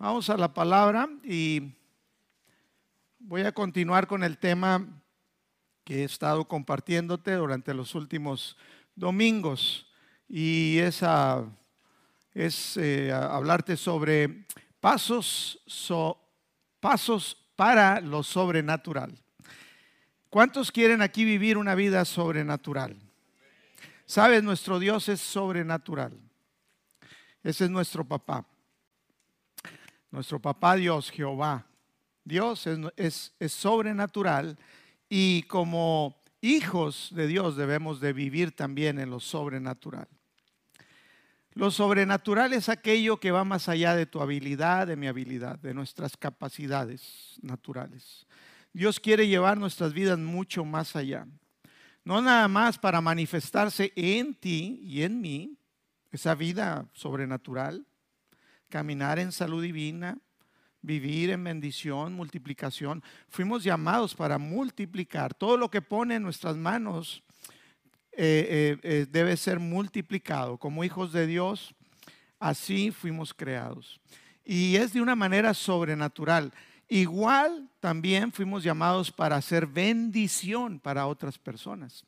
Vamos a la palabra y voy a continuar con el tema que he estado compartiéndote durante los últimos domingos y es, es eh, hablarte sobre pasos, pasos para lo sobrenatural. ¿Cuántos quieren aquí vivir una vida sobrenatural? Sabes, nuestro Dios es sobrenatural. Ese es nuestro papá. Nuestro papá Dios, Jehová. Dios es, es, sobrenatural y como hijos de Dios debemos de vivir también en lo sobrenatural. Lo sobrenatural es aquello que va más allá de tu habilidad, de mi habilidad, de nuestras capacidades naturales. Dios quiere llevar nuestras vidas mucho más allá. No nada más para manifestarse en ti y en mí, esa vida sobrenatural, caminar en salud divina, vivir en bendición, multiplicación. Fuimos llamados para multiplicar. Todo lo que pone en nuestras manos eh, eh, eh, debe ser multiplicado. Como hijos de Dios, así fuimos creados. Y es de una manera sobrenatural. Igual también fuimos llamados para hacer bendición para otras personas.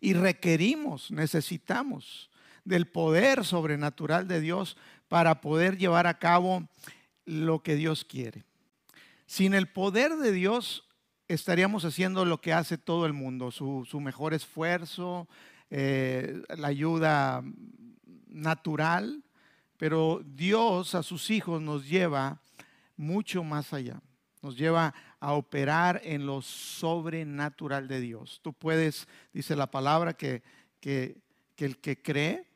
Y requerimos, necesitamos del poder sobrenatural de Dios para poder llevar a cabo lo que Dios quiere. Sin el poder de Dios estaríamos haciendo lo que hace todo el mundo, su, mejor esfuerzo, eh, la ayuda natural, pero Dios a sus hijos nos lleva mucho más allá, nos lleva a operar en lo sobrenatural de Dios. Tú puedes, dice la palabra, que, que el que cree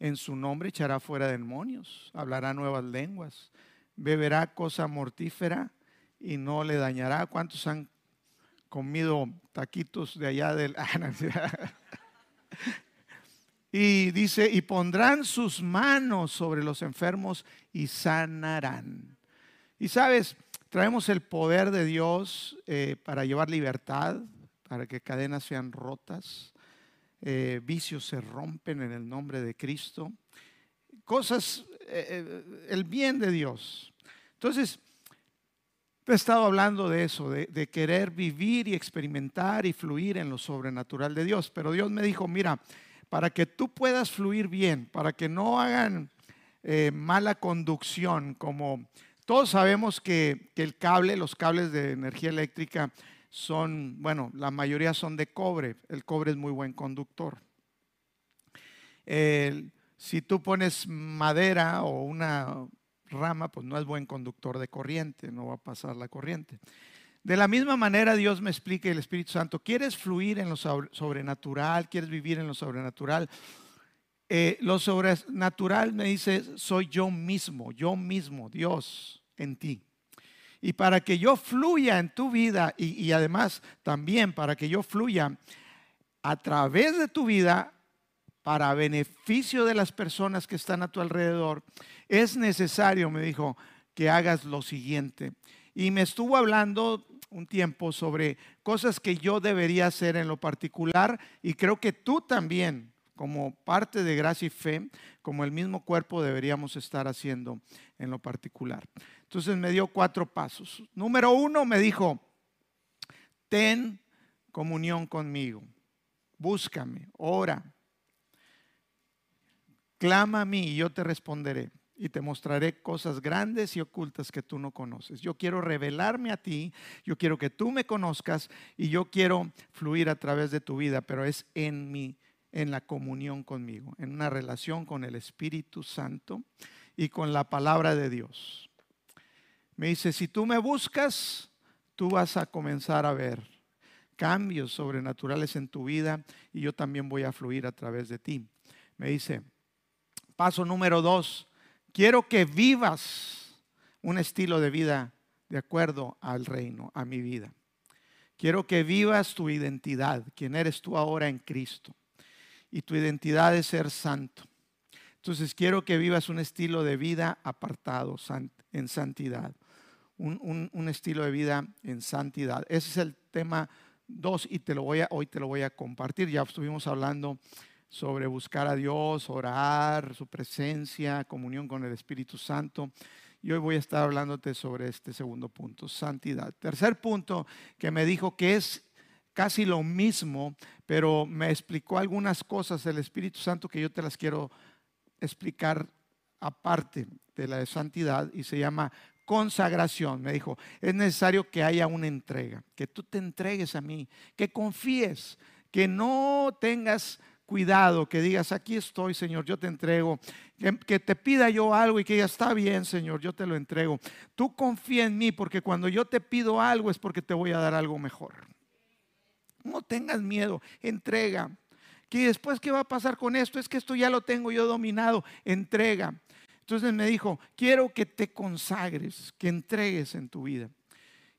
en su nombre echará fuera demonios, hablará nuevas lenguas, beberá cosa mortífera y no le dañará. ¿Cuántos han comido taquitos de allá del... y dice, y pondrán sus manos sobre los enfermos y sanarán. Y sabes, traemos el poder de Dios eh, para llevar libertad, para que cadenas sean rotas, eh, vicios se rompen en el nombre de Cristo, cosas, eh, eh, el bien de Dios. Entonces, he estado hablando de eso, de, querer vivir y experimentar y fluir en lo sobrenatural de Dios, pero Dios me dijo, mira, para que tú puedas fluir bien, para que no hagan mala conducción, como todos sabemos que, que el cable, los cables de energía eléctrica, son, bueno, la mayoría son de cobre. El cobre es muy buen conductor. si tú pones madera o una rama, pues no es buen conductor de corriente, no va a pasar la corriente. De la misma manera Dios me explica el Espíritu Santo, ¿quieres fluir en lo sobrenatural? ¿Quieres vivir en lo sobrenatural? Eh, lo sobrenatural me dice, soy yo mismo, yo mismo, Dios en ti. Y para que yo fluya en tu vida y, además también para que yo fluya a través de tu vida para beneficio de las personas que están a tu alrededor, es necesario, me dijo, que hagas lo siguiente. Y me estuvo hablando un tiempo sobre cosas que yo debería hacer en lo particular y creo que tú también, como parte de gracia y fe, como el mismo cuerpo, deberíamos estar haciendo en lo particular. Entonces me dio cuatro pasos. Número uno me dijo, ten comunión conmigo, búscame, ora, clama a mí y yo te responderé y te mostraré cosas grandes y ocultas que tú no conoces. Yo quiero revelarme a ti, yo quiero que tú me conozcas y yo quiero fluir a través de tu vida, pero es en mi en la comunión conmigo, en una relación con el Espíritu Santo y con la palabra de Dios. Me dice, si tú me buscas, tú vas a comenzar a ver cambios sobrenaturales en tu vida y yo también voy a fluir a través de ti. Me dice, paso número dos, quiero que vivas un estilo de vida de acuerdo al reino, a mi vida. Quiero que vivas tu identidad, quién eres tú ahora en Cristo. Y tu identidad es ser santo. Entonces quiero que vivas un estilo de vida apartado en santidad un, estilo de vida en santidad. Ese es el tema 2 y te lo voy a, hoy te lo voy a compartir. Ya estuvimos hablando sobre buscar a Dios, orar, su presencia, comunión con el Espíritu Santo. y hoy voy a estar hablándote sobre este segundo punto, santidad. Tercer punto que me dijo que es casi lo mismo, pero me explicó algunas cosas del Espíritu Santo que yo te las quiero explicar aparte de la de santidad y se llama consagración. Me dijo, es necesario que haya una entrega, que tú te entregues a mí, que confíes, que no tengas cuidado, que digas, aquí estoy, Señor, yo te entrego. Que, te pida yo algo y que ya está bien, Señor, yo te lo entrego. Tú confía en mí porque cuando yo te pido algo es porque te voy a dar algo mejor. No tengas miedo, entrega. Que después, ¿qué va a pasar con esto? Es que esto ya lo tengo yo dominado. Entrega. Entonces me dijo, quiero que te consagres, que entregues en tu vida.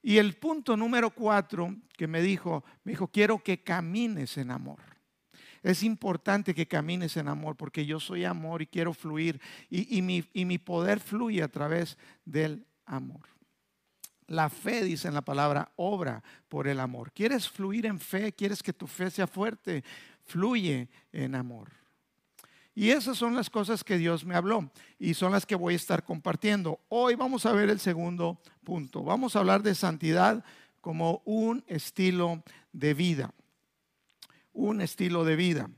Y el punto número cuatro que me dijo, me dijo, quiero que camines en amor. Es importante que camines en amor porque yo soy amor y quiero fluir y, mi, y mi poder fluye a través del amor. La fe, dice en la palabra, obra por el amor. ¿Quieres fluir en fe? ¿Quieres que tu fe sea fuerte? Fluye en amor. Y esas son las cosas que Dios me habló y son las que voy a estar compartiendo. Hoy vamos a ver el segundo punto. Vamos a hablar de santidad como un estilo de vida. Un estilo de vida.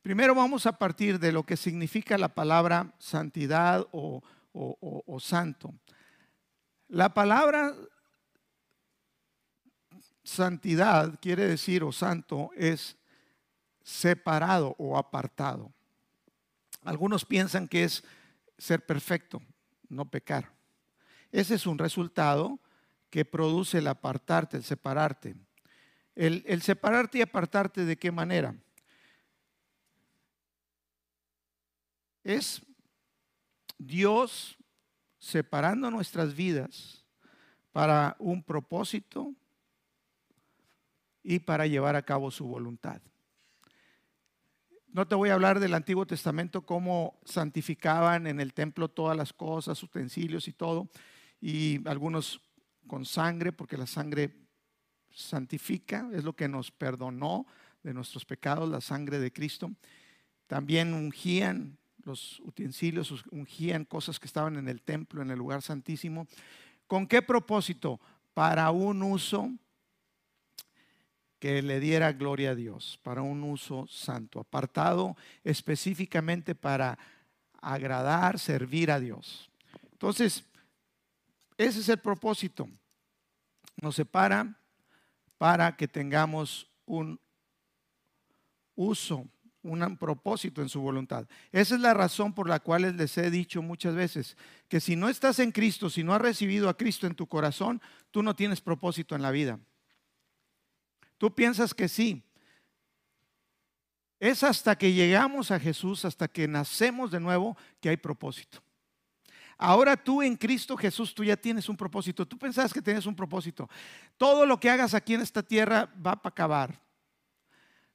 Primero vamos a partir de lo que significa la palabra santidad o, santo. La palabra santidad quiere decir, o santo, es separado o apartado. Algunos piensan que es ser perfecto, no pecar. Ese es un resultado que produce el apartarte, el separarte. El, separarte y apartarte de qué manera? Es Dios separando nuestras vidas para un propósito y para llevar a cabo su voluntad. No te voy a hablar del Antiguo Testamento, cómo santificaban en el templo todas las cosas, utensilios y todo, y algunos con sangre, porque la sangre santifica, es lo que nos perdonó de nuestros pecados, la sangre de Cristo. También ungían los utensilios, ungían cosas que estaban en el templo, en el lugar santísimo. ¿Con qué propósito? Para un uso que le diera gloria a Dios, para un uso santo, apartado específicamente para agradar, servir a Dios. Entonces, ese es el propósito. Nos separa para que tengamos un uso un propósito en su voluntad. Esa es la razón por la cual les he dicho muchas veces que si no estás en Cristo, si no has recibido a Cristo en tu corazón, tú no tienes propósito en la vida. Tú piensas que sí. Es hasta que llegamos a Jesús, hasta que nacemos de nuevo, que hay propósito. Ahora tú en Cristo Jesús, tú ya tienes un propósito. Tú pensabas que tenías un propósito. Todo lo que hagas aquí en esta tierra va para acabar.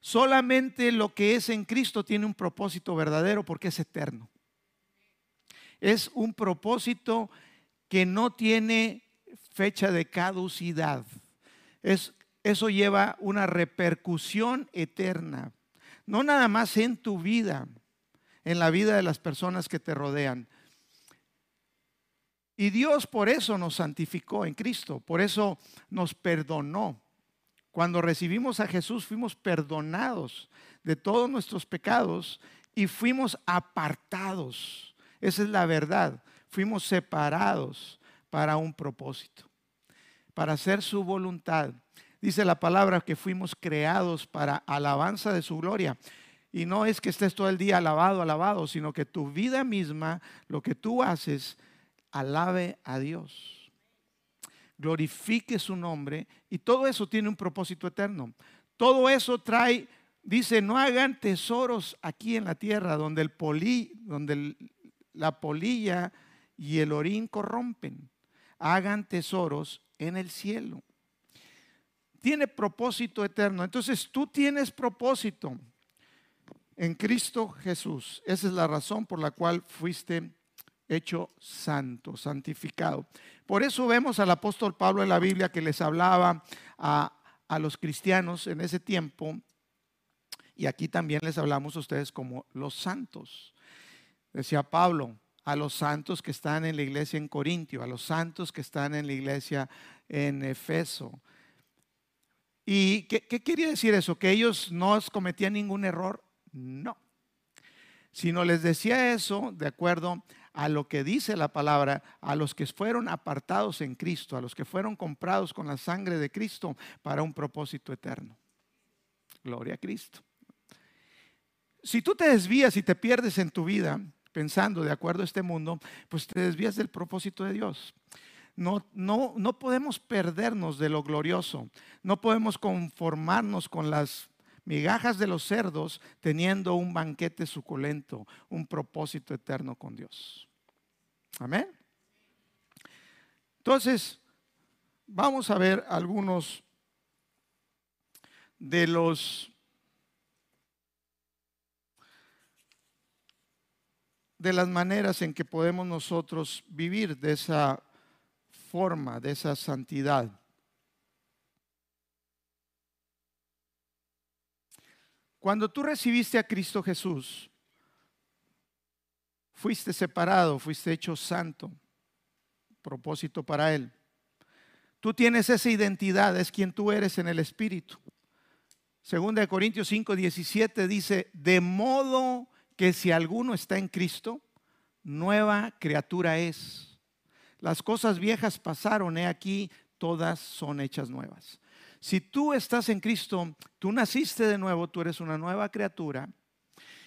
Solamente lo que es en Cristo tiene un propósito verdadero porque es eterno. Es un propósito que no tiene fecha de caducidad. Es, eso lleva una repercusión eterna. No nada más en tu vida, en la vida de las personas que te rodean. Y Dios por eso nos santificó en Cristo, por eso nos perdonó. Cuando recibimos a Jesús fuimos perdonados de todos nuestros pecados y fuimos apartados. Esa es la verdad. Fuimos separados para un propósito, para hacer su voluntad. Dice la palabra que fuimos creados para alabanza de su gloria. Y no es que estés todo el día alabado, alabado, sino que tu vida misma, lo que tú haces, alabe a Dios glorifique su nombre y todo eso tiene un propósito eterno. Todo eso trae, dice, no hagan tesoros aquí en la tierra donde, el poli, donde la polilla y el orín corrompen. Hagan tesoros en el cielo. Tiene propósito eterno. Entonces tú tienes propósito en Cristo Jesús. Esa es la razón por la cual fuiste hecho santo, santificado. Por eso vemos al apóstol Pablo en la Biblia que les hablaba a, los cristianos en ese tiempo, y aquí también les hablamos a ustedes como los santos. Decía Pablo, a los santos que están en la iglesia en Corintio, a los santos que están en la iglesia en Efeso. ¿Y qué, qué quería decir eso? ¿Que ellos no cometían ningún error? No. Sino les decía eso de acuerdo a lo que dice la palabra, a los que fueron apartados en Cristo, a los que fueron comprados con la sangre de Cristo para un propósito eterno. Gloria a Cristo. Si tú te desvías y te pierdes en tu vida pensando de acuerdo a este mundo, pues te desvías del propósito de Dios. No, no, no podemos perdernos de lo glorioso. No podemos conformarnos con las migajas de los cerdos teniendo un banquete suculento, un propósito eterno con Dios. Amén. Entonces, vamos a ver algunos de los de las maneras en que podemos nosotros vivir de esa forma, de esa santidad. Cuando tú recibiste a Cristo Jesús, fuiste separado, fuiste hecho santo, propósito para Él. Tú tienes esa identidad, es quien tú eres en el Espíritu. Segunda de Corintios 5, 17 dice, de modo que si alguno está en Cristo, nueva criatura es. Las cosas viejas pasaron, he aquí, todas son hechas nuevas. Si tú estás en Cristo, tú naciste de nuevo, tú eres una nueva criatura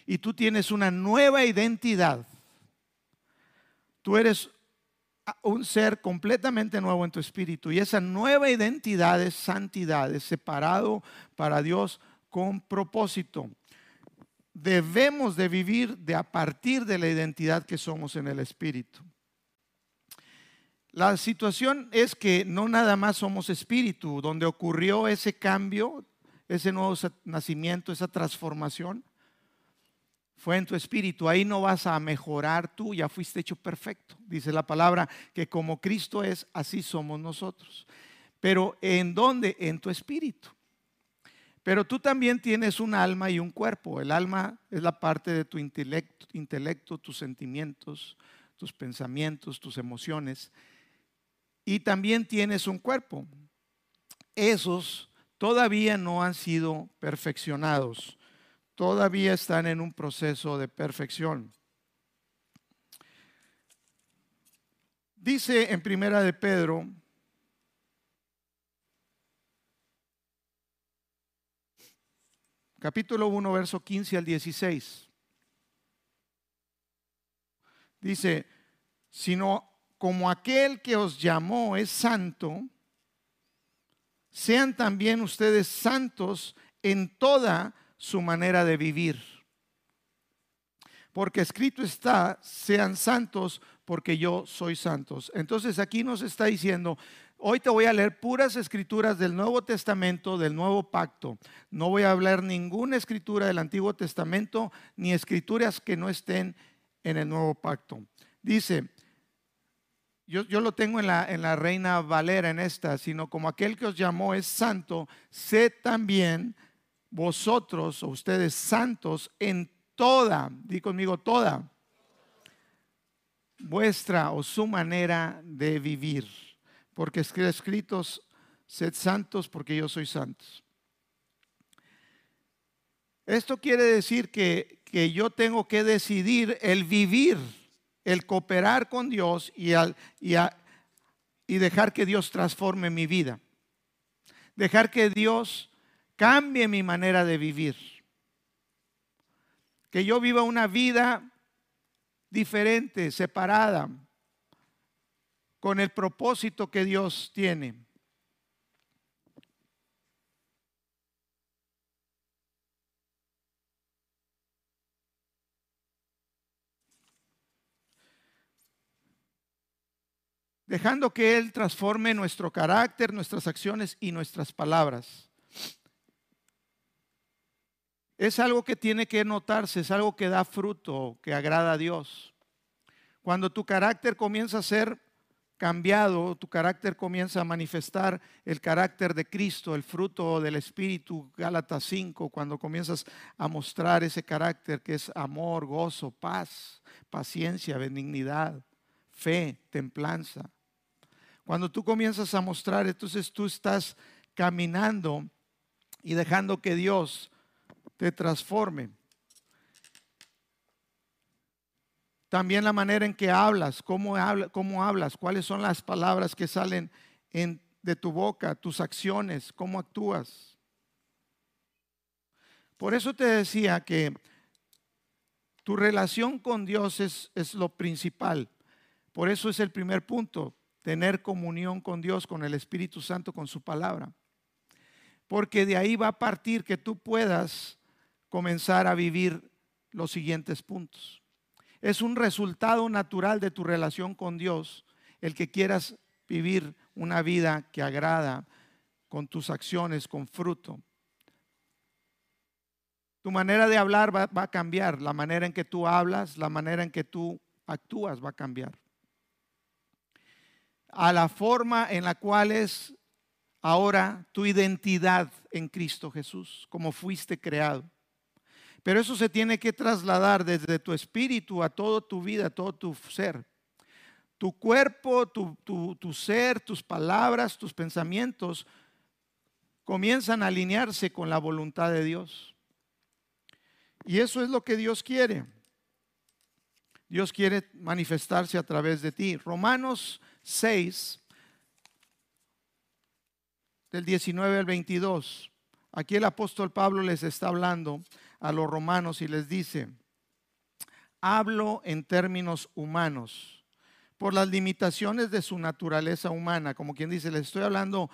y tú tienes una nueva identidad. Tú eres un ser completamente nuevo en tu espíritu y esa nueva identidad es santidad, es separado para Dios con propósito debemos de vivir de a partir de la identidad que somos en el Espíritu. La situación es que no nada más somos espíritu, donde ocurrió ese cambio, ese nuevo nacimiento, esa transformación, fue en tu espíritu. Ahí no vas a mejorar tú, ya fuiste hecho perfecto. Dice la palabra que como Cristo es, así somos nosotros. Pero ¿en dónde? En tu espíritu. Pero tú también tienes un alma y un cuerpo. El alma es la parte de tu intelecto, intelecto, tus sentimientos, tus pensamientos, tus emociones. Y también tienes un cuerpo. Esos todavía no han sido perfeccionados. Todavía están en un proceso de perfección. Dice en Primera de Pedro capítulo 1, verso 15 al 16. Dice, sino como aquel que os llamó es santo, sean también ustedes santos en toda su manera de vivir. Porque escrito está, sean santos porque yo soy santos. Entonces aquí nos está diciendo, Hoy te voy a leer puras escrituras del Nuevo Testamento, del Nuevo Pacto. No voy a hablar ninguna escritura del Antiguo Testamento, ni escrituras que no estén en el Nuevo Pacto. Dice, yo, lo tengo en la, en la Reina Valera en esta, sino como aquel que os llamó es santo, sé también vosotros o ustedes santos en toda, di conmigo toda, vuestra o su manera de vivir porque escritos, sed santos porque yo soy santos. Esto quiere decir que, yo tengo que decidir el vivir, el cooperar con Dios y, y dejar que Dios transforme mi vida. Dejar que Dios cambie mi manera de vivir. Que yo viva una vida diferente, separada, con el propósito que Dios tiene. Dejando que Él transforme nuestro carácter, nuestras acciones y nuestras palabras. Es algo que tiene que notarse, es algo que da fruto, que agrada a Dios. Cuando tu carácter comienza a ser cambiado, tu carácter comienza a manifestar el carácter de Cristo, el fruto del Espíritu, Gálatas 5, cuando comienzas a mostrar ese carácter que es amor, gozo, paz, paciencia, benignidad, fe, templanza. Cuando tú comienzas a mostrar, entonces tú estás caminando y dejando que Dios te transforme. También la manera en que hablas, cómo, hablas, cuáles son las palabras que salen de tu boca, tus acciones, cómo actúas. Por eso te decía que tu relación con Dios es, lo principal. Por eso es el primer punto, tener comunión con Dios, con el Espíritu Santo, con su palabra. Porque de ahí va a partir que tú puedas comenzar a vivir los siguientes puntos. Es un resultado natural de tu relación con Dios el que quieras vivir una vida que agrada con tus acciones, con fruto. Tu manera de hablar va, a cambiar, la manera en que tú hablas, la manera en que tú actúas va a cambiar. A la forma en la cual es ahora tu identidad en Cristo Jesús, como fuiste creado. Pero eso se tiene que trasladar desde tu espíritu a toda tu vida, a todo tu ser. Tu cuerpo, tu, tu, ser, tus palabras, tus pensamientos comienzan a alinearse con la voluntad de Dios. Y eso es lo que Dios quiere. Dios quiere manifestarse a través de ti. Romanos 6, del 19 al 22. Aquí el apóstol Pablo les está hablando a los romanos y les dice, hablo en términos humanos, por las limitaciones de su naturaleza humana, como quien dice, les estoy hablando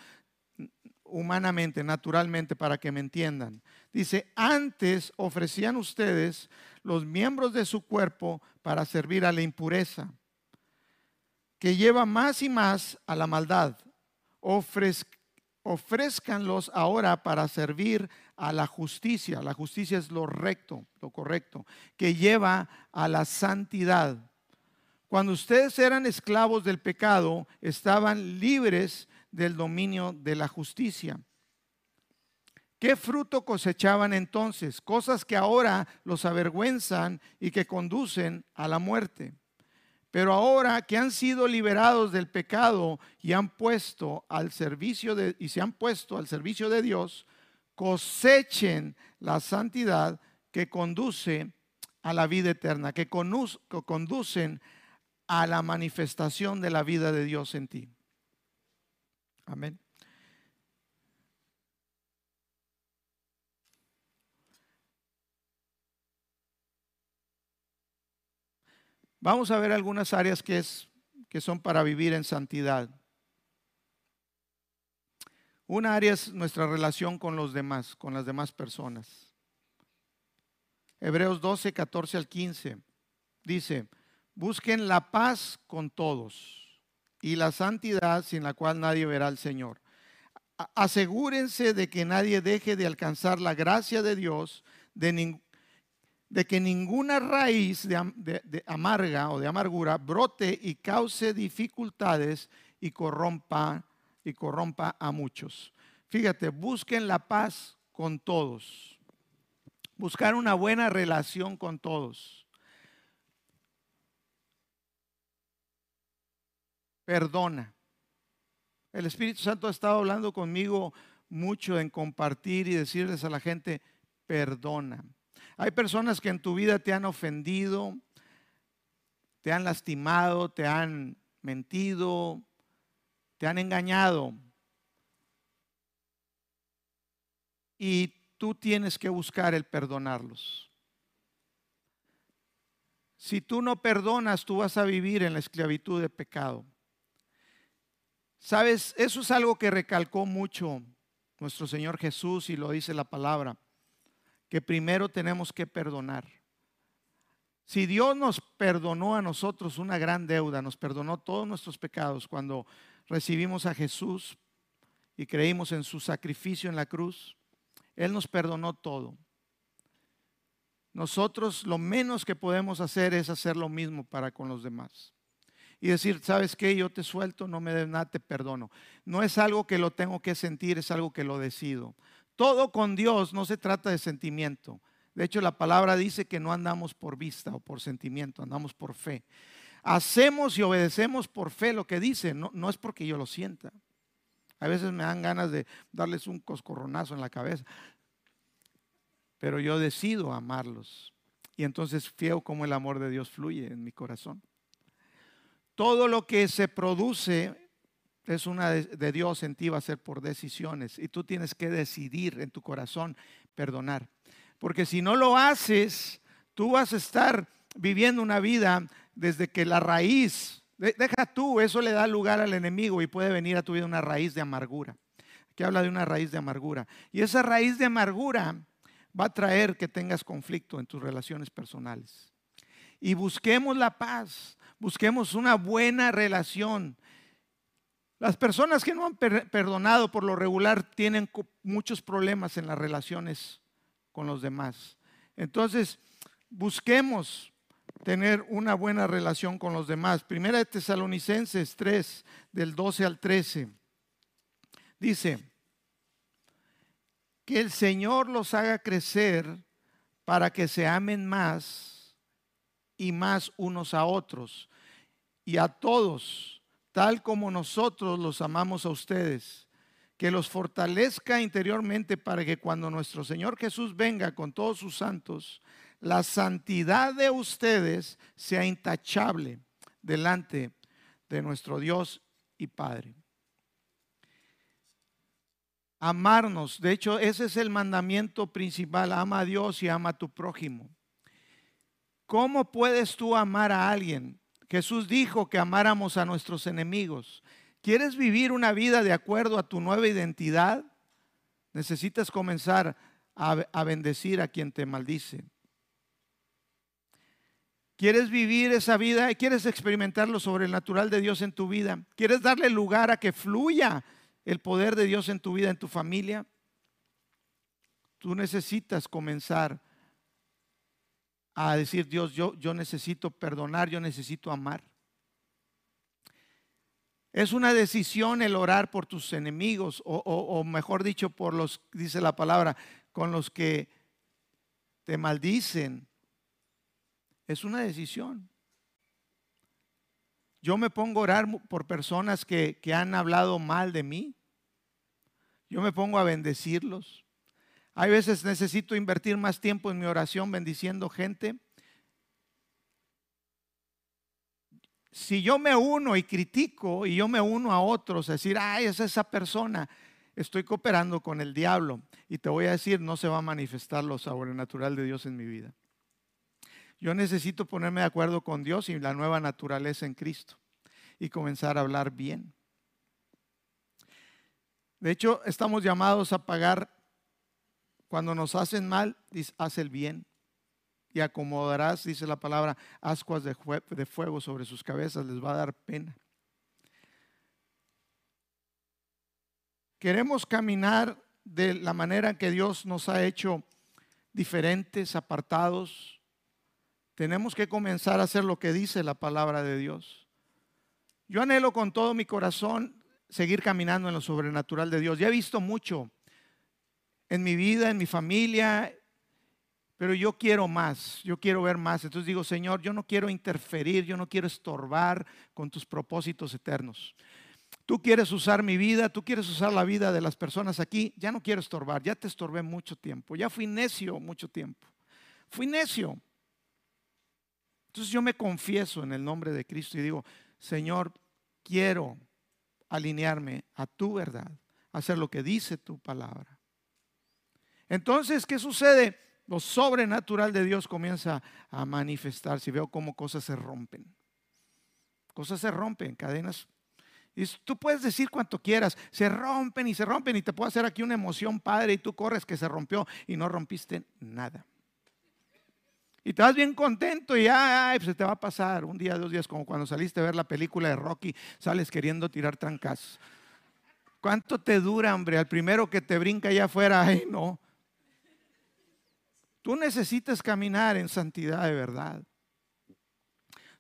humanamente, naturalmente, para que me entiendan. Dice, antes ofrecían ustedes los miembros de su cuerpo para servir a la impureza, que lleva más y más a la maldad. ofrezcanlos ahora para servir a la justicia. La justicia es lo recto, lo correcto, que lleva a la santidad. Cuando ustedes eran esclavos del pecado, estaban libres del dominio de la justicia. ¿Qué fruto cosechaban entonces? Cosas que ahora los avergüenzan y que conducen a la muerte. Pero ahora que han sido liberados del pecado y han puesto al servicio de se han puesto al servicio de Dios, cosechen la santidad que conduce a la vida eterna, que, conducen a la manifestación de la vida de Dios en ti. Amén. Vamos a ver algunas áreas que, es, que son para vivir en santidad. Una área es nuestra relación con los demás, con las demás personas. Hebreos 12, 14 al 15 dice, busquen la paz con todos y la santidad sin la cual nadie verá al Señor. Asegúrense de que nadie deje de alcanzar la gracia de Dios, de, de que ninguna raíz de amarga o de amargura brote y cause dificultades y corrompa y corrompa a muchos. Fíjate, busquen la paz con todos. Buscar una buena relación con todos. Perdona. El Espíritu Santo ha estado hablando conmigo mucho en compartir y decirles a la gente, perdona. Hay personas que en tu vida te han ofendido, te han lastimado, te han mentido, te han engañado. Y tú tienes que buscar el perdonarlos. Si tú no perdonas, tú vas a vivir en la esclavitud de pecado. Sabes, eso es algo que recalcó mucho nuestro Señor Jesús y lo dice la palabra, que primero tenemos que perdonar. Si Dios nos perdonó a nosotros una gran deuda, nos perdonó todos nuestros pecados cuando recibimos a Jesús y creímos en su sacrificio en la cruz, Él nos perdonó todo. Nosotros lo menos que podemos hacer es hacer lo mismo para con los demás. y decir, ¿sabes qué? Yo te suelto, no me des nada, te perdono. No es algo que lo tengo que sentir, es algo que lo decido. Todo con Dios no se trata de sentimiento. De hecho, la palabra dice que no andamos por vista o por sentimiento, andamos por fe. Hacemos y obedecemos por fe lo que dice, no, es porque yo lo sienta. A veces me dan ganas de darles un coscorronazo en la cabeza, pero yo decido amarlos. Y entonces fío como el amor de Dios fluye en mi corazón. Todo lo que se produce es una de, Dios en ti, va a ser por decisiones. Y tú tienes que decidir en tu corazón perdonar. Porque si no lo haces, tú vas a estar viviendo una vida desde que la raíz, deja tú, eso le da lugar al enemigo y puede venir a tu vida una raíz de amargura. Aquí habla de una raíz de amargura. Y esa raíz de amargura va a traer que tengas conflicto en tus relaciones personales. Y busquemos la paz, busquemos una buena relación. Las personas que no han perdonado por lo regular tienen muchos problemas en las relaciones con los demás. Entonces, busquemos tener una buena relación con los demás. Primera de Tesalonicenses 3, del 12 al 13. Dice, que el Señor los haga crecer para que se amen más y más unos a otros y a todos, tal como nosotros los amamos a ustedes, que los fortalezca interiormente para que cuando nuestro Señor Jesús venga con todos sus santos, la santidad de ustedes sea intachable delante de nuestro Dios y Padre amarnos. De hecho, ese es el mandamiento principal. Ama a Dios y ama a tu prójimo. ¿Cómo puedes tú amar a alguien? Jesús dijo que amáramos a nuestros enemigos. ¿Quieres vivir una vida de acuerdo a tu nueva identidad? Necesitas comenzar a, bendecir a quien te maldice. ¿Quieres vivir esa vida? ¿Quieres experimentar lo sobrenatural de Dios en tu vida? ¿Quieres darle lugar a que fluya el poder de Dios en tu vida, en tu familia, tú necesitas comenzar a decir, Dios, yo, yo necesito perdonar, yo necesito amar. Es una decisión el orar por tus enemigos, o, o, mejor dicho, por los, dice la palabra, con los que te maldicen. Es una decisión. Yo me pongo a orar por personas que, han hablado mal de mí. Yo me pongo a bendecirlos. Hay veces necesito invertir más tiempo en mi oración bendiciendo gente. Si yo me uno y critico y yo me uno a otros, a decir, ay, es esa persona, estoy cooperando con el diablo. Y te voy a decir, no se va a manifestar lo sobrenatural de Dios en mi vida. Yo necesito ponerme de acuerdo con Dios y la nueva naturaleza en Cristo y comenzar a hablar bien. De hecho, estamos llamados a pagar cuando nos hacen mal, haz el bien y acomodarás, dice la palabra, ascuas de, de fuego sobre sus cabezas, les va a dar pena. Queremos caminar de la manera que Dios nos ha hecho diferentes, apartados, tenemos que comenzar a hacer lo que dice la palabra de Dios. Yo anhelo con todo mi corazón seguir caminando en lo sobrenatural de Dios. Ya he visto mucho en mi vida, en mi familia, pero yo quiero más, yo quiero ver más. Entonces digo, Señor, yo no quiero interferir, yo no quiero estorbar con tus propósitos eternos. Tú quieres usar mi vida, tú quieres usar la vida de las personas aquí, ya no quiero estorbar, ya te estorbé mucho tiempo, ya fui necio mucho tiempo. Fui necio. Entonces yo me confieso en el nombre de Cristo y digo, Señor, quiero alinearme a tu verdad, hacer lo que dice tu palabra. Entonces, ¿qué sucede? Lo sobrenatural de Dios comienza a manifestarse y veo cómo cosas se rompen. Cosas se rompen, cadenas. Y tú puedes decir cuanto quieras, se rompen y se rompen y te puedo hacer aquí una emoción padre y tú corres que se rompió y no rompiste nada. Y te vas bien contento y ay, pues se te va a pasar un día, dos días, como cuando saliste a ver la película de Rocky, sales queriendo tirar trancas. ¿Cuánto te dura, hombre? Al primero que te brinca allá afuera, ay, no. Tú necesitas caminar en santidad de verdad.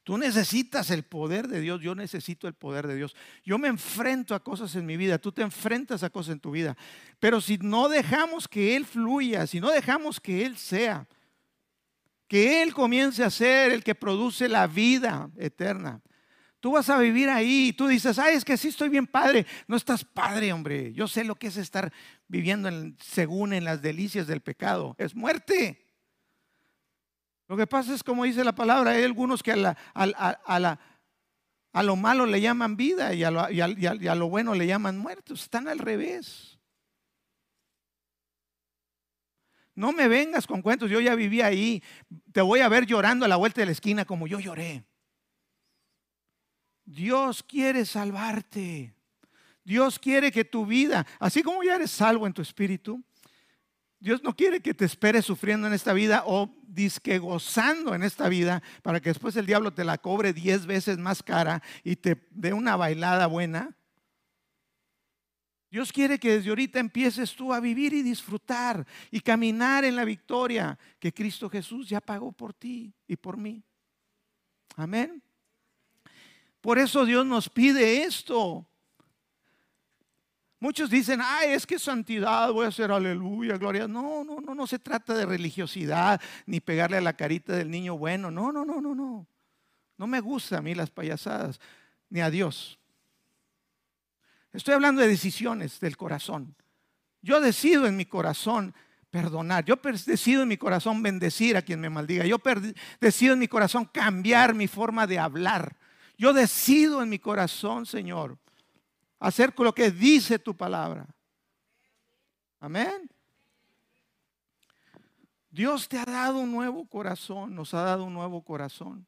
Tú necesitas el poder de Dios, yo necesito el poder de Dios. Yo me enfrento a cosas en mi vida, tú te enfrentas a cosas en tu vida. Pero si no dejamos que Él fluya, si no dejamos que Él sea, que Él comience a ser el que produce la vida eterna, tú vas a vivir ahí y tú dices, ay, es que sí estoy bien padre. No estás padre, hombre. Yo sé lo que es estar viviendo según en las delicias del pecado. Es muerte. Lo que pasa es, como dice la palabra, hay algunos que a, lo malo le llaman vida y a lo, bueno le llaman muertos. Están al revés. No me vengas con cuentos, yo ya viví ahí. Te voy a ver llorando a la vuelta de la esquina como yo lloré. Dios quiere salvarte. Dios quiere que tu vida, así como ya eres salvo en tu espíritu, Dios no quiere que te esperes sufriendo en esta vida o disque gozando en esta vida para que después el diablo te la cobre diez veces más cara y te dé una bailada buena. Dios quiere que desde ahorita empieces tú a vivir y disfrutar y caminar en la victoria que Cristo Jesús ya pagó por ti y por mí. Amén. Por eso Dios nos pide esto. Muchos dicen, ay, es que santidad, voy a hacer aleluya, gloria. No, no, no, no se trata de religiosidad ni pegarle a la carita del niño bueno. No, no, no, no, no. No me gusta a mí las payasadas, ni a Dios. Estoy hablando de decisiones del corazón. Yo decido en mi corazón perdonar. Yo decido en mi corazón bendecir a quien me maldiga. Yo decido en mi corazón cambiar mi forma de hablar. Yo decido en mi corazón, Señor, hacer lo que dice tu palabra. Amén. Dios te ha dado un nuevo corazón, nos ha dado un nuevo corazón.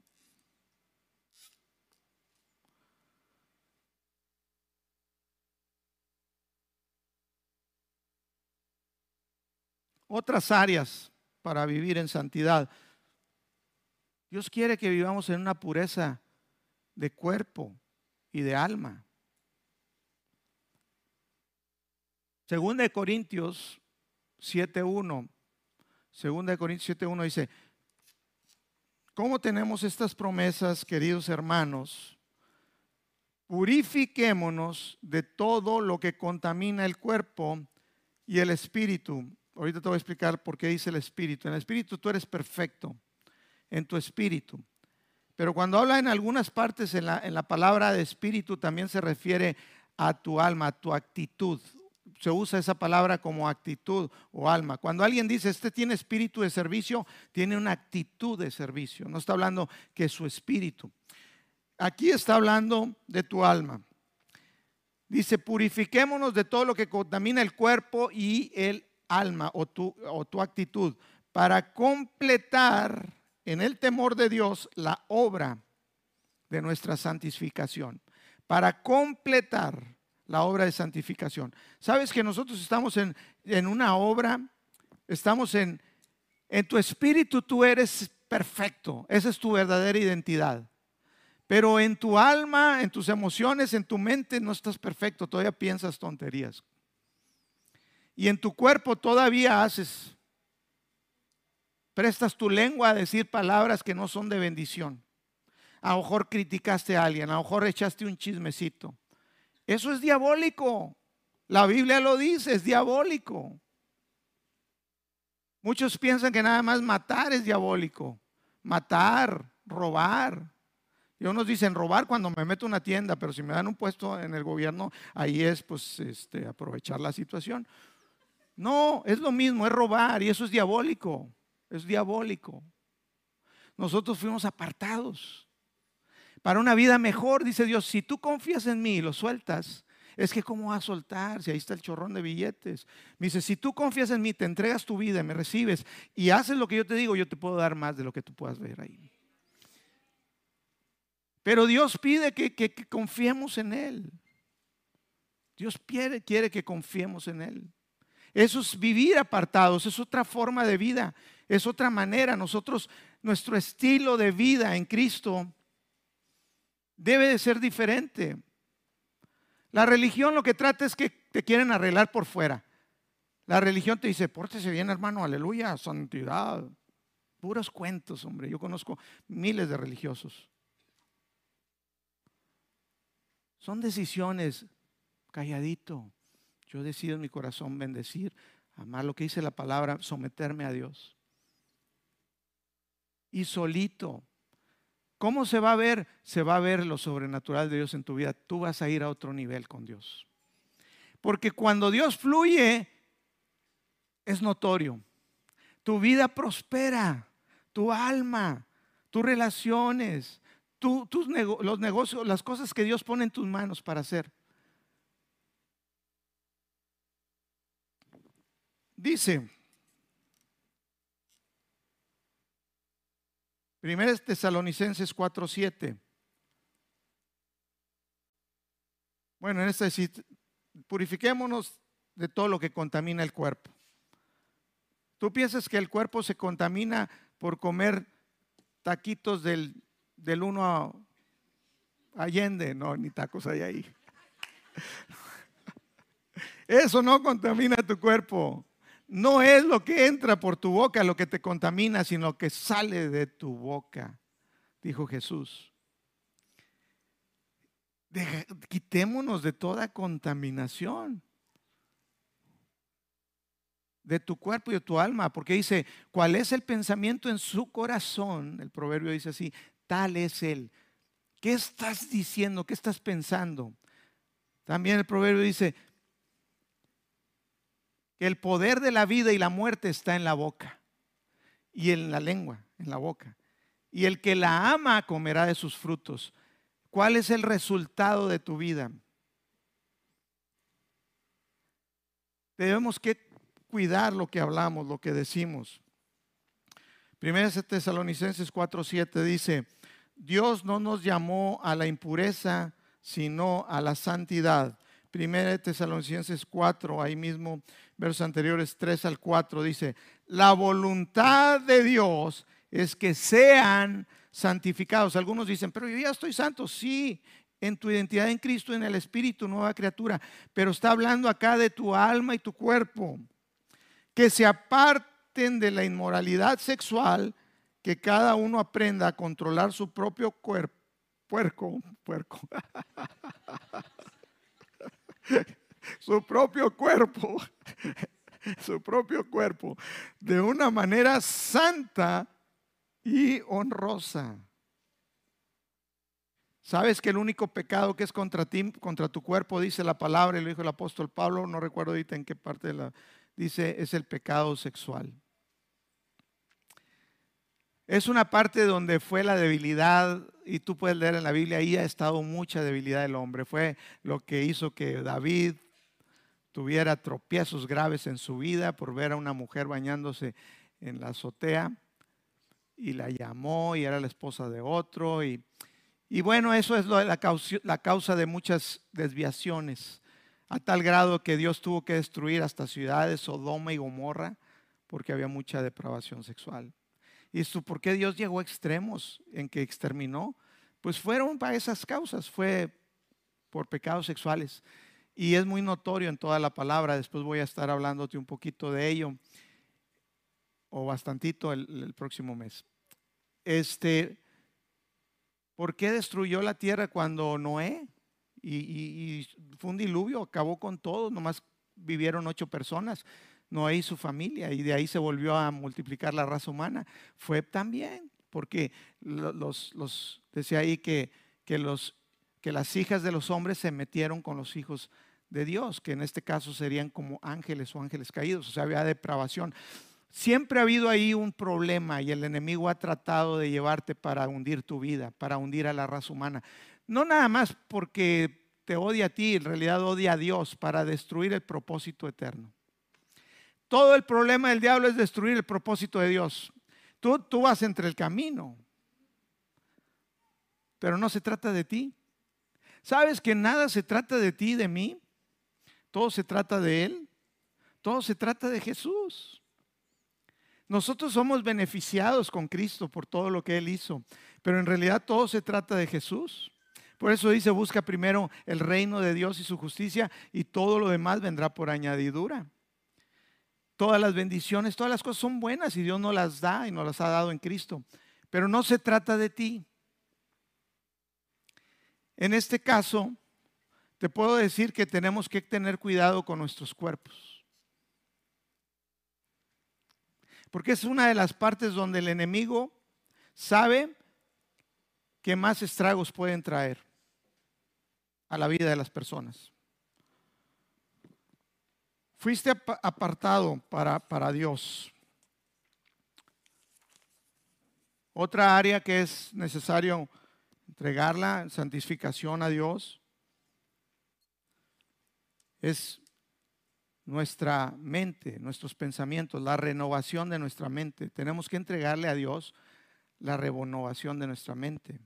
Otras áreas para vivir en santidad. Dios quiere que vivamos en una pureza de cuerpo y de alma. Segunda de Corintios 7.1. Segunda de Corintios 7.1 dice, ¿cómo tenemos estas promesas, queridos hermanos? Purifiquémonos de todo lo que contamina el cuerpo y el espíritu. Ahorita te voy a explicar por qué dice el espíritu. En el espíritu tú eres perfecto, en tu espíritu. Pero cuando habla en algunas partes en la, palabra de espíritu también se refiere a tu alma, a tu actitud se usa esa palabra como actitud o alma. Cuando alguien dice, este tiene espíritu de servicio, tiene una actitud de servicio. No está hablando que su espíritu. Aquí está hablando de tu alma. Dice, purifiquémonos de todo lo que contamina el cuerpo y el alma o tu, o tu actitud para completar en el temor de Dios la obra de nuestra santificación. Para completar la obra de santificación. Sabes que nosotros estamos en, en una obra, estamos en, en tu espíritu tú eres perfecto, esa es tu verdadera identidad. Pero en tu alma, en tus emociones, en tu mente no estás perfecto, todavía piensas tonterías. Y en tu cuerpo todavía haces, prestas tu lengua a decir palabras que no son de bendición. A lo mejor criticaste a alguien, a lo mejor echaste un chismecito. Eso es diabólico. La Biblia lo dice, es diabólico. Muchos piensan que nada más matar es diabólico. Matar, robar. Y unos dicen robar cuando me meto a una tienda, pero si me dan un puesto en el gobierno, ahí es pues este, aprovechar la situación. No, es lo mismo, es robar y eso es diabólico. Es diabólico. Nosotros fuimos apartados para una vida mejor, dice Dios, si tú confías en mí y lo sueltas, es que cómo vas a soltar si ahí está el chorrón de billetes. Me dice, si tú confías en mí, te entregas tu vida, me recibes y haces lo que yo te digo, yo te puedo dar más de lo que tú puedas ver ahí. Pero Dios pide que, confiemos en Él. Dios quiere, quiere que confiemos en Él. Eso es vivir apartados, es otra forma de vida, es otra manera. Nosotros, nuestro estilo de vida en Cristo debe de ser diferente. La religión lo que trata es que te quieren arreglar por fuera. La religión te dice, pórtese bien hermano, aleluya, santidad. Puros cuentos, hombre. Yo conozco miles de religiosos. Son decisiones, calladito. Yo decido en mi corazón bendecir, amar lo que dice la palabra, someterme a Dios. Y solito. ¿Cómo se va a ver? Se va a ver lo sobrenatural de Dios en tu vida. Tú vas a ir a otro nivel con Dios. Porque cuando Dios fluye, es notorio. Tu vida prospera, tu alma, tus relaciones, tus los negocios, las cosas que Dios pone en tus manos para hacer. Dice, Primera Tesalonicenses 4:7. Bueno, en esta purifiquémonos de todo lo que contamina el cuerpo. ¿Tú piensas que el cuerpo se contamina por comer taquitos del, del uno a Allende? No, ni tacos hay ahí. Eso no contamina tu cuerpo. No es lo que entra por tu boca lo que te contamina, sino que sale de tu boca, dijo Jesús. quitémonos de toda contaminación de tu cuerpo y de tu alma, porque dice, ¿cuál es el pensamiento en su corazón? El proverbio dice así, tal es él. ¿Qué estás diciendo? ¿Qué estás pensando? También el proverbio dice que el poder de la vida y la muerte está en la boca y en la lengua, en la boca. Y el que la ama comerá de sus frutos. ¿Cuál es el resultado de tu vida? Debemos que cuidar lo que hablamos, lo que decimos. Primera Tesalonicenses 4:7 dice, Dios no nos llamó a la impureza, sino a la santidad. Primera Tesalonicenses 4, ahí mismo, versos anteriores 3 al 4, dice, la voluntad de Dios es que sean santificados. Algunos dicen, pero yo ya estoy santo. Sí, en tu identidad en Cristo, en el Espíritu, nueva criatura. Pero está hablando acá de tu alma y tu cuerpo que se aparten de la inmoralidad sexual, que cada uno aprenda a controlar su propio cuerpo, puerco, puerco, su propio cuerpo, su propio cuerpo, de una manera santa y honrosa. ¿Sabes que el único pecado que es contra ti, contra tu cuerpo, dice la palabra, y lo dijo el apóstol Pablo, no recuerdo ahorita en qué parte la, dice, es el pecado sexual. Es una parte donde fue la debilidad, y tú puedes leer en la Biblia, ahí ha estado mucha debilidad del hombre. Fue lo que hizo que David tuviera tropiezos graves en su vida por ver a una mujer bañándose en la azotea y la llamó y era la esposa de otro. Y, y bueno, eso es causa, la causa de muchas desviaciones a tal grado que Dios tuvo que destruir hasta ciudades, Sodoma y Gomorra, porque había mucha depravación sexual. ¿Y esto por qué Dios llegó a extremos en que exterminó? Pues fueron para esas causas, fue por pecados sexuales. Y es muy notorio en toda la palabra, después voy a estar hablándote un poquito de ello, o bastantito el, próximo mes. Este, ¿Por qué destruyó la tierra cuando Noé y, fue un diluvio, acabó con todo, nomás vivieron ocho personas, no hay su familia, y de ahí se volvió a multiplicar la raza humana. Fue también, porque los, los decía ahí que, que, los, que las hijas de los hombres se metieron con los hijos de Dios, que en este caso serían como ángeles o ángeles caídos, o sea, había depravación. Siempre ha habido ahí un problema y el enemigo ha tratado de llevarte para hundir tu vida, para hundir a la raza humana. No nada más porque te odia a ti, en realidad odia a Dios para destruir el propósito eterno. Todo el problema del diablo es destruir el propósito de Dios. Tú, tú vas entre el camino, pero no se trata de ti. ¿Sabes que nada se trata de ti de mí? Todo se trata de Él. Todo se trata de Jesús. Nosotros somos beneficiados con Cristo por todo lo que Él hizo, pero en realidad todo se trata de Jesús. Por eso dice, busca primero el reino de Dios y su justicia y todo lo demás vendrá por añadidura. Todas las bendiciones, todas las cosas son buenas y Dios nos las da y nos las ha dado en Cristo. Pero no se trata de ti. En este caso, te puedo decir que tenemos que tener cuidado con nuestros cuerpos. Porque es una de las partes donde el enemigo sabe que más estragos pueden traer a la vida de las personas. Fuiste apartado para, para Dios. Otra área que es necesario entregarla, santificación a Dios, es nuestra mente, nuestros pensamientos, la renovación de nuestra mente. Tenemos que entregarle a Dios la renovación de nuestra mente.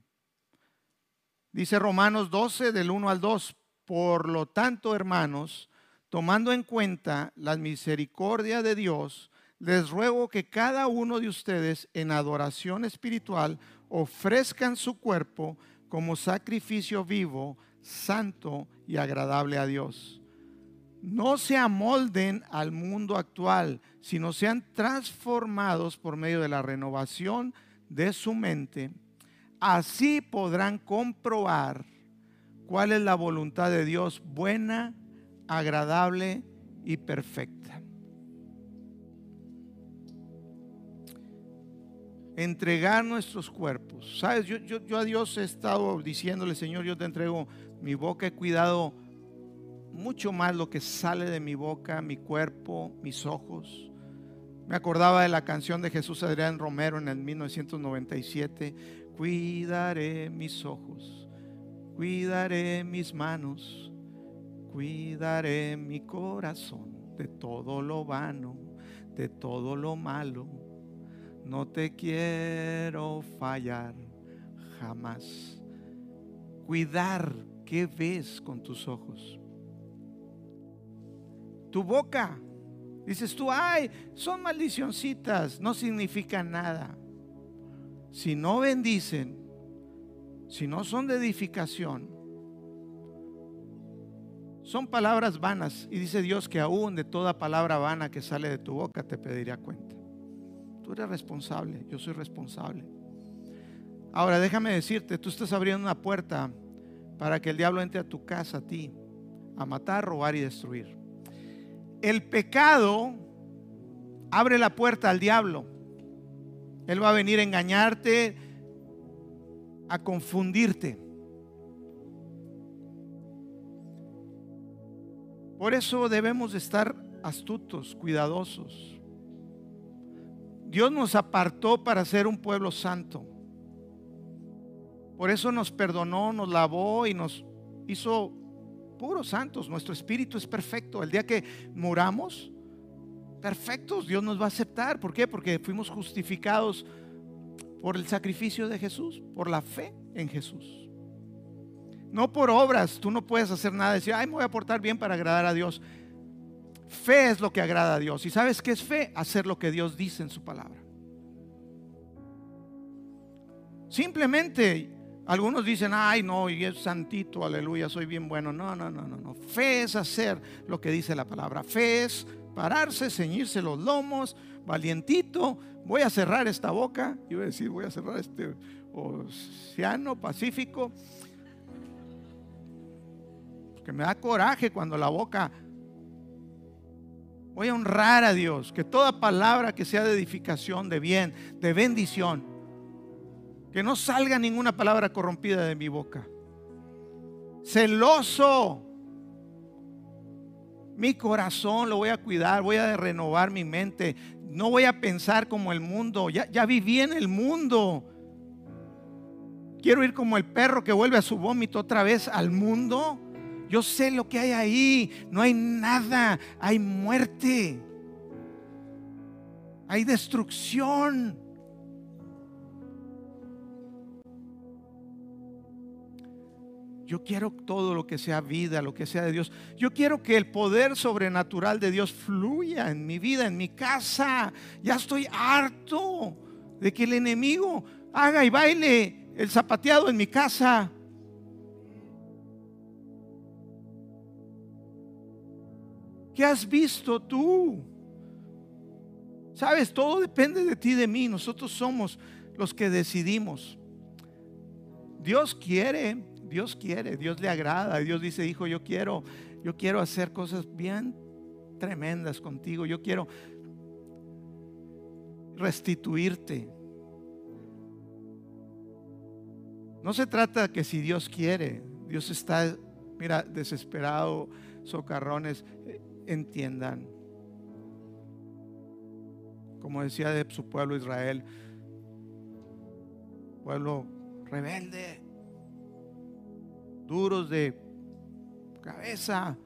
Dice Romanos 12 del 1 al 2, por lo tanto, hermanos, tomando en cuenta la misericordia de Dios, les ruego que cada uno de ustedes en adoración espiritual ofrezcan su cuerpo como sacrificio vivo, santo y agradable a Dios. No se amolden al mundo actual, sino sean transformados por medio de la renovación de su mente. Así podrán comprobar cuál es la voluntad de Dios buena, agradable y perfecta. entregar nuestros cuerpos. Sabes, yo, yo, a Dios he estado diciéndole, Señor, yo te entrego mi boca, he cuidado mucho más lo que sale de mi boca, mi cuerpo, mis ojos. Me acordaba de la canción de Jesús Adrián Romero en el 1997, cuidaré mis ojos, cuidaré mis manos, cuidaré mi corazón de todo lo vano, de todo lo malo no te quiero fallar jamás. Cuidar qué ves con tus ojos. Tu boca. Dices tú, ay, son maldicioncitas, no significan nada. Si no bendicen, si no son de edificación, son palabras vanas. Y dice Dios que aún de toda palabra vana que sale de tu boca te pediría cuenta. Tú eres responsable, yo soy responsable. Ahora déjame decirte, tú estás abriendo una puerta para que el diablo entre a tu casa, a ti, a matar, robar y destruir. El pecado abre la puerta al diablo. Él va a venir a engañarte, a confundirte. Por eso debemos estar astutos, cuidadosos. Dios nos apartó para ser un pueblo santo. Por eso nos perdonó, nos lavó y nos hizo puros santos. Nuestro espíritu es perfecto. El día que muramos, perfectos, Dios nos va a aceptar. ¿Por qué? Porque fuimos justificados por el sacrificio de Jesús, por la fe en Jesús. No por obras, tú no puedes hacer nada, decir, ay, me voy a portar bien para agradar a Dios. Fe es lo que agrada a Dios. ¿Y sabes qué es fe? Hacer lo que Dios dice en su palabra. Simplemente algunos dicen, ay no, y es santito, aleluya, soy bien bueno. No, no, no, no, no. Fe es hacer lo que dice la palabra. Fe es pararse, ceñirse los lomos, valientito. Voy a cerrar esta boca. Iba a decir, voy a cerrar este océano Pacífico. Que me da coraje cuando la boca Voy a honrar a Dios, que toda palabra que sea de edificación, de bien, de bendición, que no salga ninguna palabra corrompida de mi boca. Celoso. Mi corazón lo voy a cuidar, voy a renovar mi mente. No voy a pensar como el mundo. Ya, ya viví en el mundo. Quiero ir como el perro que vuelve a su vómito otra vez al mundo. Yo sé lo que hay ahí. No hay nada. Hay muerte. Hay destrucción. Yo quiero todo lo que sea vida, lo que sea de Dios. Yo quiero que el poder sobrenatural de Dios fluya en mi vida, en mi casa. Ya estoy harto de que el enemigo haga y baile el zapateado en mi casa. ¿Qué has visto tú? Sabes, todo depende de ti, de mí. Nosotros somos los que decidimos. Dios quiere, Dios quiere, Dios le agrada. Dios dice, hijo, yo quiero, yo quiero hacer cosas bien tremendas contigo. Yo quiero restituirte. No se trata que si Dios quiere, Dios está, mira, desesperado, socarrones, eh, entiendan. Como decía de su pueblo Israel, pueblo rebelde, duros de cabeza.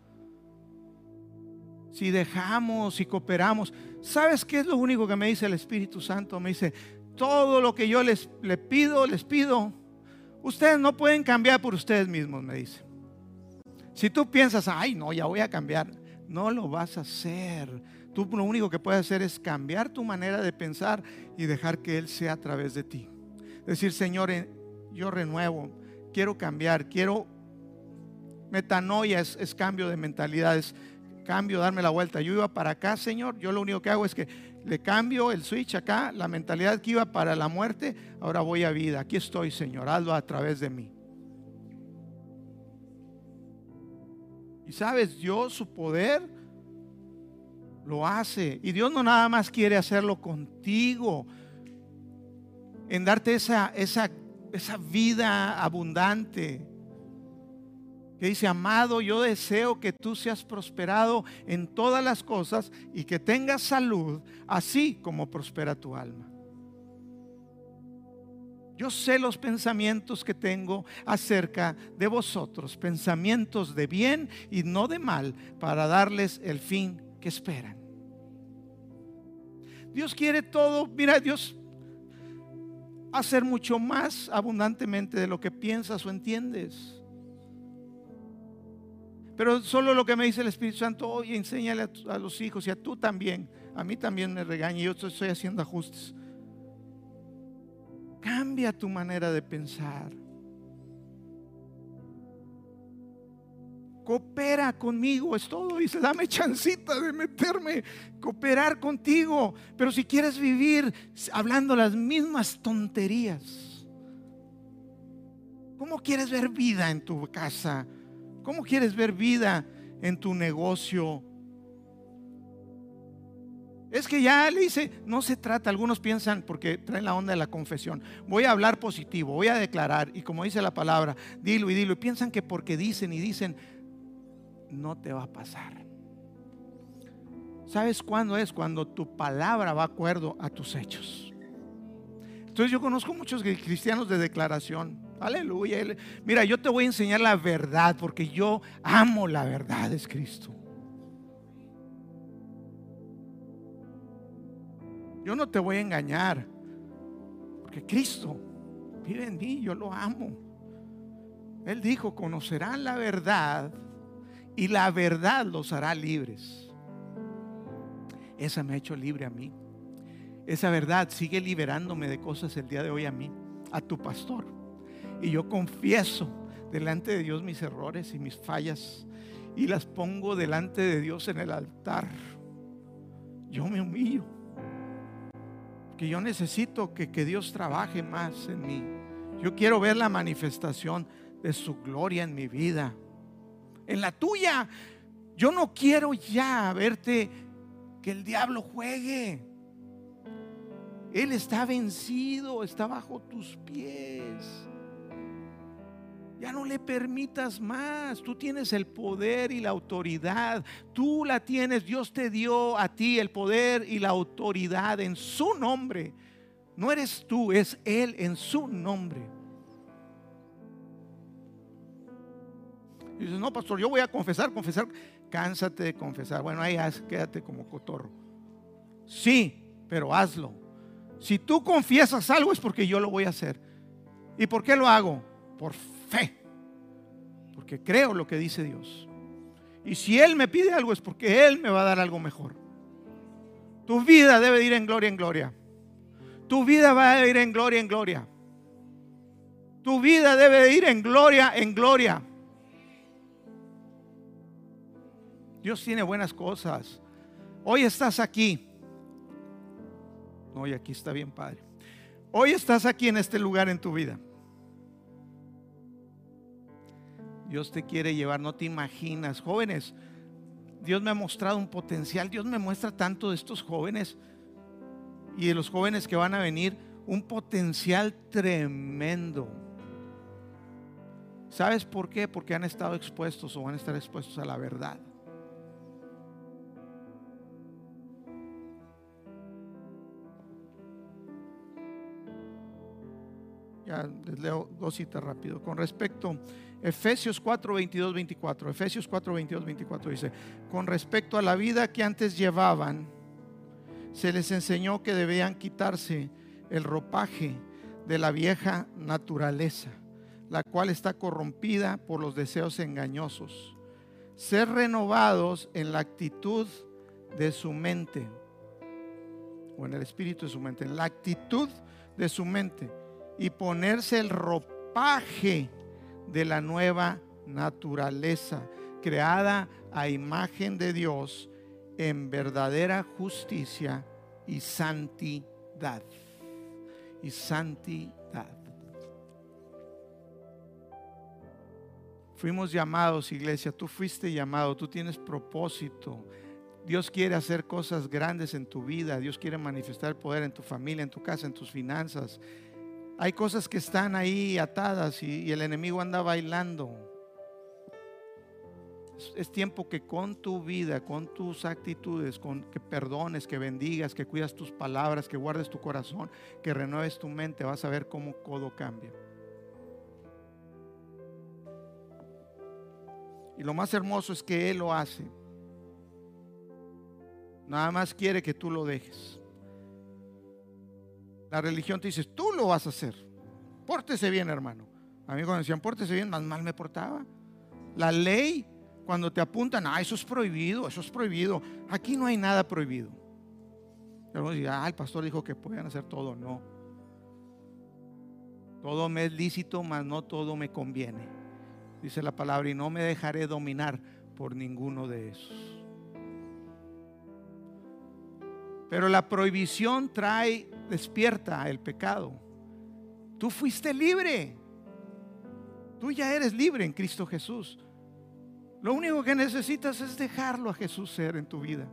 Si dejamos y cooperamos, ¿sabes qué es lo único que me dice el Espíritu Santo? Me dice, todo lo que yo les, les pido, les pido, ustedes no pueden cambiar por ustedes mismos, me dice. Si tú piensas, ay, no, ya voy a cambiar, no lo vas a hacer. Tú lo único que puedes hacer es cambiar tu manera de pensar y dejar que Él sea a través de ti. Decir, Señor, eh, yo renuevo, quiero cambiar, quiero... Metanoia es, cambio de mentalidades, cambio, darme la vuelta. Yo iba para acá, Señor, yo lo único que hago es que le cambio el switch acá, la mentalidad que iba para la muerte, ahora voy a vida. Aquí estoy, Señor, hazlo a través de mí. Y sabes, Dios, su poder lo hace. Y Dios no nada más quiere hacerlo contigo, en darte esa, esa, esa vida abundante. Que dice, amado, yo deseo que tú seas prosperado en todas las cosas y que tengas salud, así como prospera tu alma. Yo sé los pensamientos que tengo acerca de vosotros, pensamientos de bien y no de mal, para darles el fin que esperan. Dios quiere todo, mira, Dios hacer mucho más abundantemente de lo que piensas o entiendes. Pero solo lo que me dice el Espíritu Santo, oye, enséñale a, los hijos y a tú también. A mí también me regaña yo estoy haciendo ajustes. Cambia tu manera de pensar. Coopera conmigo, es todo. Dice, dame chancita de meterme, cooperar contigo. Pero si quieres vivir hablando las mismas tonterías, ¿cómo quieres ver vida en tu casa? ¿Cómo quieres ver vida en tu negocio? Es que ya le dice, no se trata, algunos piensan, porque traen la onda de la confesión, voy a hablar positivo, voy a declarar, y como dice la palabra, dilo y dilo, y piensan que porque dicen y dicen, no te va a pasar. ¿Sabes cuándo es? Cuando tu palabra va acuerdo a tus hechos. Entonces yo conozco muchos cristianos de declaración. Aleluya. Mira, yo te voy a enseñar la verdad porque yo amo la verdad, es Cristo. Yo no te voy a engañar, porque Cristo vive en mí, yo lo amo. Él dijo, conocerán la verdad y la verdad los hará libres. Esa me ha hecho libre a mí. Esa verdad sigue liberándome de cosas el día de hoy a mí, a tu pastor. Y yo confieso delante de Dios mis errores y mis fallas y las pongo delante de Dios en el altar. Yo me humillo yo necesito que, que Dios trabaje más en mí. Yo quiero ver la manifestación de su gloria en mi vida, en la tuya. Yo no quiero ya verte que el diablo juegue. Él está vencido, está bajo tus pies. Ya no le permitas más. Tú tienes el poder y la autoridad. Tú la tienes. Dios te dio a ti el poder y la autoridad en su nombre. No eres tú, es Él en su nombre. Dices, no, pastor, yo voy a confesar, confesar. Cánsate de confesar. Bueno, ahí quédate como cotorro. Sí, pero hazlo. Si tú confiesas algo es porque yo lo voy a hacer. ¿Y por qué lo hago? Por fe. Porque creo lo que dice Dios. Y si Él me pide algo es porque Él me va a dar algo mejor. Tu vida debe ir en gloria en gloria. Tu vida va a ir en gloria en gloria. Tu vida debe ir en gloria en gloria. Dios tiene buenas cosas. Hoy estás aquí. Hoy aquí está bien, Padre. Hoy estás aquí en este lugar en tu vida. Dios te quiere llevar, no te imaginas. Jóvenes, Dios me ha mostrado un potencial, Dios me muestra tanto de estos jóvenes y de los jóvenes que van a venir, un potencial tremendo. ¿Sabes por qué? Porque han estado expuestos o van a estar expuestos a la verdad. Ya les leo dos citas rápido. Con respecto, Efesios 4, 22, 24. Efesios 4, 22, 24 dice, con respecto a la vida que antes llevaban, se les enseñó que debían quitarse el ropaje de la vieja naturaleza, la cual está corrompida por los deseos engañosos. Ser renovados en la actitud de su mente, o en el espíritu de su mente, en la actitud de su mente, y ponerse el ropaje de la nueva naturaleza, creada a imagen de Dios en verdadera justicia y santidad. Y santidad. Fuimos llamados, iglesia, tú fuiste llamado, tú tienes propósito. Dios quiere hacer cosas grandes en tu vida, Dios quiere manifestar poder en tu familia, en tu casa, en tus finanzas. Hay cosas que están ahí atadas y, el enemigo anda bailando. Es, tiempo que con tu vida, con tus actitudes, con que perdones, que bendigas, que cuidas tus palabras, que guardes tu corazón, que renueves tu mente, vas a ver cómo todo cambia. Y lo más hermoso es que Él lo hace. Nada más quiere que tú lo dejes. La religión te dice, tú lo vas a hacer. Pórtese bien, hermano. A mí cuando decían, pórtese bien, más mal me portaba. La ley, cuando te apuntan, ah, eso es prohibido, eso es prohibido. Aquí no hay nada prohibido. Algunos dirán, ah, el pastor dijo que podían hacer todo. No. Todo me es lícito, mas no todo me conviene. Dice la palabra, y no me dejaré dominar por ninguno de esos. Pero la prohibición trae, despierta el pecado. Tú fuiste libre. Tú ya eres libre en Cristo Jesús. Lo único que necesitas es dejarlo a Jesús ser en tu vida.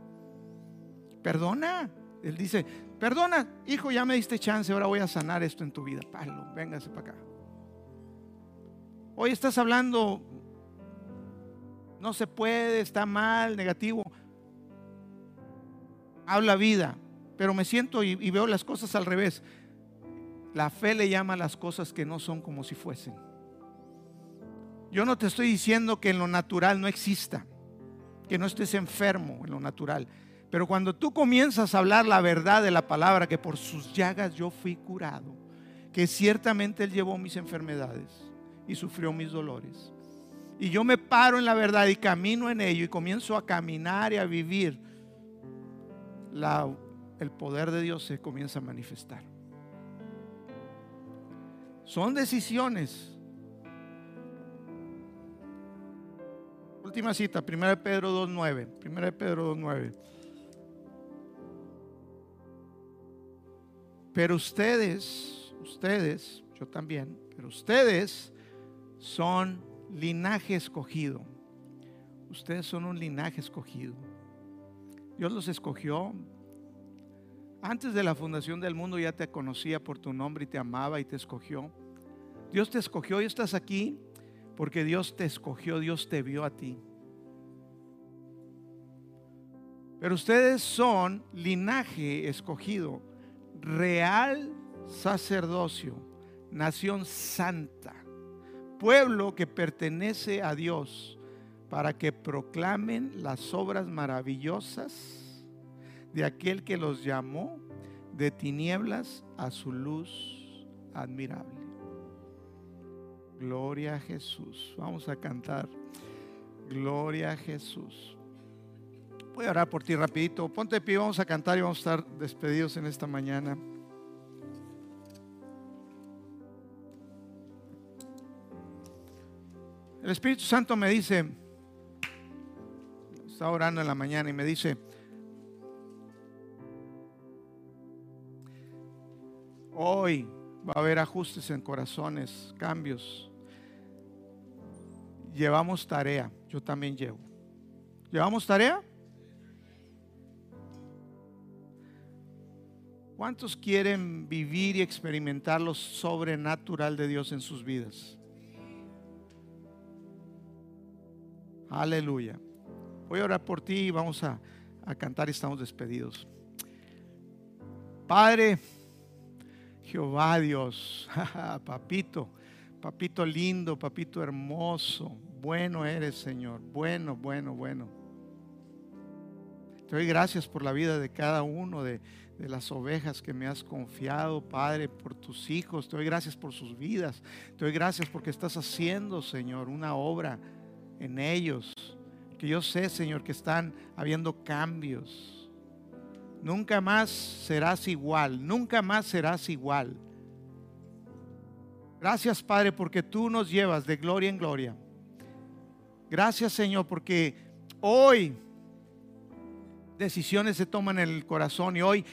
Perdona. Él dice, perdona, hijo, ya me diste chance, ahora voy a sanar esto en tu vida. Pablo, véngase para acá. Hoy estás hablando, no se puede, está mal, negativo habla vida, pero me siento y, veo las cosas al revés. La fe le llama a las cosas que no son como si fuesen. Yo no te estoy diciendo que en lo natural no exista, que no estés enfermo en lo natural. Pero cuando tú comienzas a hablar la verdad de la palabra, que por sus llagas yo fui curado, que ciertamente Él llevó mis enfermedades y sufrió mis dolores. Y yo me paro en la verdad y camino en ello y comienzo a caminar y a vivir el poder de Dios se comienza a manifestar. Son decisiones. Última cita, 1 Pedro 2.9. 1 Pedro 2.9. Pero ustedes, ustedes, yo también, pero ustedes son linaje escogido. Ustedes son un linaje escogido Dios los escogió. Antes de la fundación del mundo ya te conocía por tu nombre y te amaba y te escogió. Dios te escogió y estás aquí porque Dios te escogió, Dios te vio a ti. Pero ustedes son linaje escogido, real sacerdocio, nación santa, pueblo que pertenece a Dios para que proclamen las obras maravillosas de aquel que los llamó de tinieblas a su luz admirable. Gloria a Jesús. Vamos a cantar. Gloria a Jesús. Voy a orar por ti rapidito. Ponte de pie, vamos a cantar y vamos a estar despedidos en esta mañana. El Espíritu Santo me dice, estaba orando en la mañana y me dice, hoy va a haber ajustes en corazones, cambios. llevamos tarea. Yo también llevo. ¿Llevamos tarea? ¿Cuántos quieren vivir y experimentar lo sobrenatural de Dios en sus vidas? Aleluya. Voy a orar por ti y vamos a, a cantar y estamos despedidos. Padre, Jehová Dios, papito, papito lindo, papito hermoso, bueno eres Señor, bueno, bueno, bueno. Te doy gracias por la vida de cada uno de, de las ovejas que me has confiado, Padre, por tus hijos. Te doy gracias por sus vidas. Te doy gracias porque estás haciendo, Señor, una obra en ellos. Que yo sé, Señor, que están habiendo cambios Nunca más serás igual, nunca más serás igual. Gracias Padre porque tú nos llevas de gloria en gloria. Gracias Señor porque hoy decisiones se toman en el corazón y hoy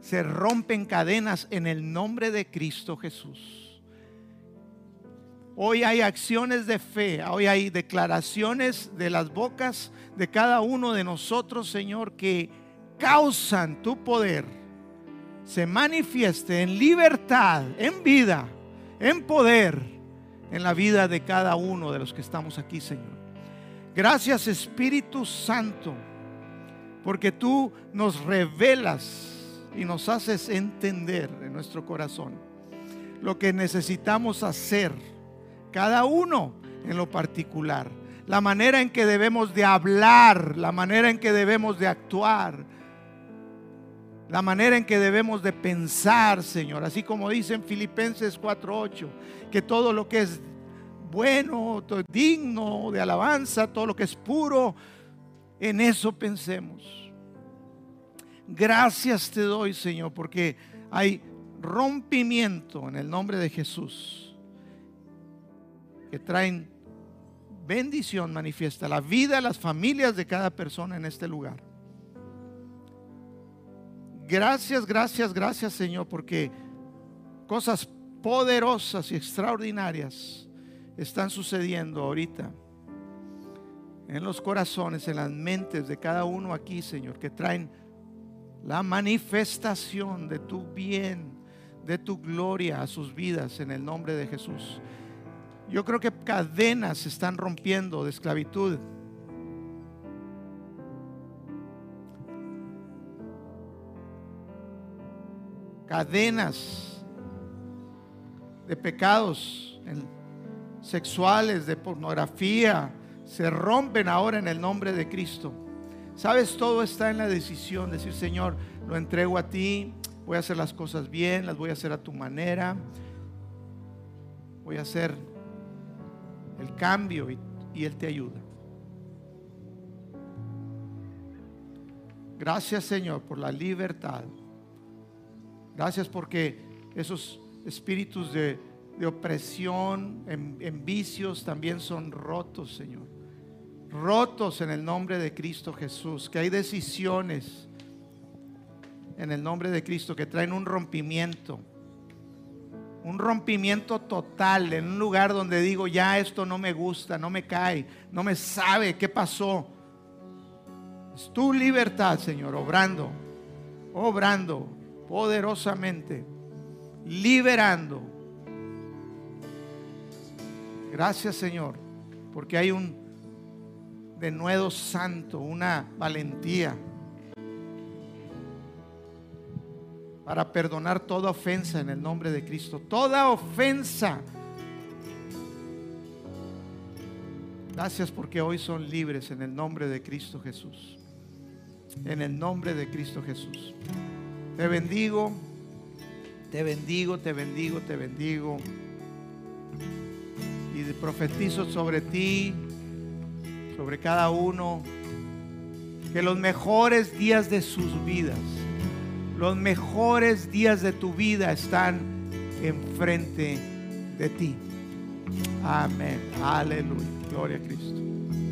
se rompen cadenas en el nombre de Cristo Jesús. Hoy hay acciones de fe, hoy hay declaraciones de las bocas de cada uno de nosotros, Señor, que causan tu poder se manifieste en libertad, en vida, en poder, en la vida de cada uno de los que estamos aquí, Señor. Gracias Espíritu Santo, porque tú nos revelas y nos haces entender en nuestro corazón lo que necesitamos hacer, cada uno en lo particular, la manera en que debemos de hablar, la manera en que debemos de actuar la manera en que debemos de pensar, Señor. Así como dice en Filipenses 4:8, que todo lo que es bueno, digno de alabanza, todo lo que es puro, en eso pensemos. Gracias te doy, Señor, porque hay rompimiento en el nombre de Jesús que traen bendición manifiesta la vida, las familias de cada persona en este lugar. Gracias, gracias, gracias Señor, porque cosas poderosas y extraordinarias están sucediendo ahorita en los corazones, en las mentes de cada uno aquí, Señor, que traen la manifestación de tu bien, de tu gloria a sus vidas en el nombre de Jesús. Yo creo que cadenas se están rompiendo de esclavitud cadenas de pecados sexuales, de pornografía, se rompen ahora en el nombre de Cristo. Sabes, todo está en la decisión, decir, Señor, lo entrego a ti, voy a hacer las cosas bien, las voy a hacer a tu manera, voy a hacer el cambio y, Él te ayuda. Gracias Señor por la libertad. Gracias porque esos espíritus de, opresión, en, vicios, también son rotos, Señor. Rotos en el nombre de Cristo Jesús. Que hay decisiones en el nombre de Cristo que traen un rompimiento. Un rompimiento total en un lugar donde digo, ya esto no me gusta, no me cae, no me sabe qué pasó. Es tu libertad, Señor, obrando, obrando poderosamente, liberando. Gracias Señor, porque hay un denuedo santo, una valentía para perdonar toda ofensa en el nombre de Cristo. Toda ofensa. Gracias porque hoy son libres en el nombre de Cristo Jesús. En el nombre de Cristo Jesús. Te bendigo, te bendigo, te bendigo, te bendigo. Y profetizo sobre ti, sobre cada uno, que los mejores días de sus vidas, los mejores días de tu vida están enfrente de ti. Amén. Aleluya. Gloria a Cristo.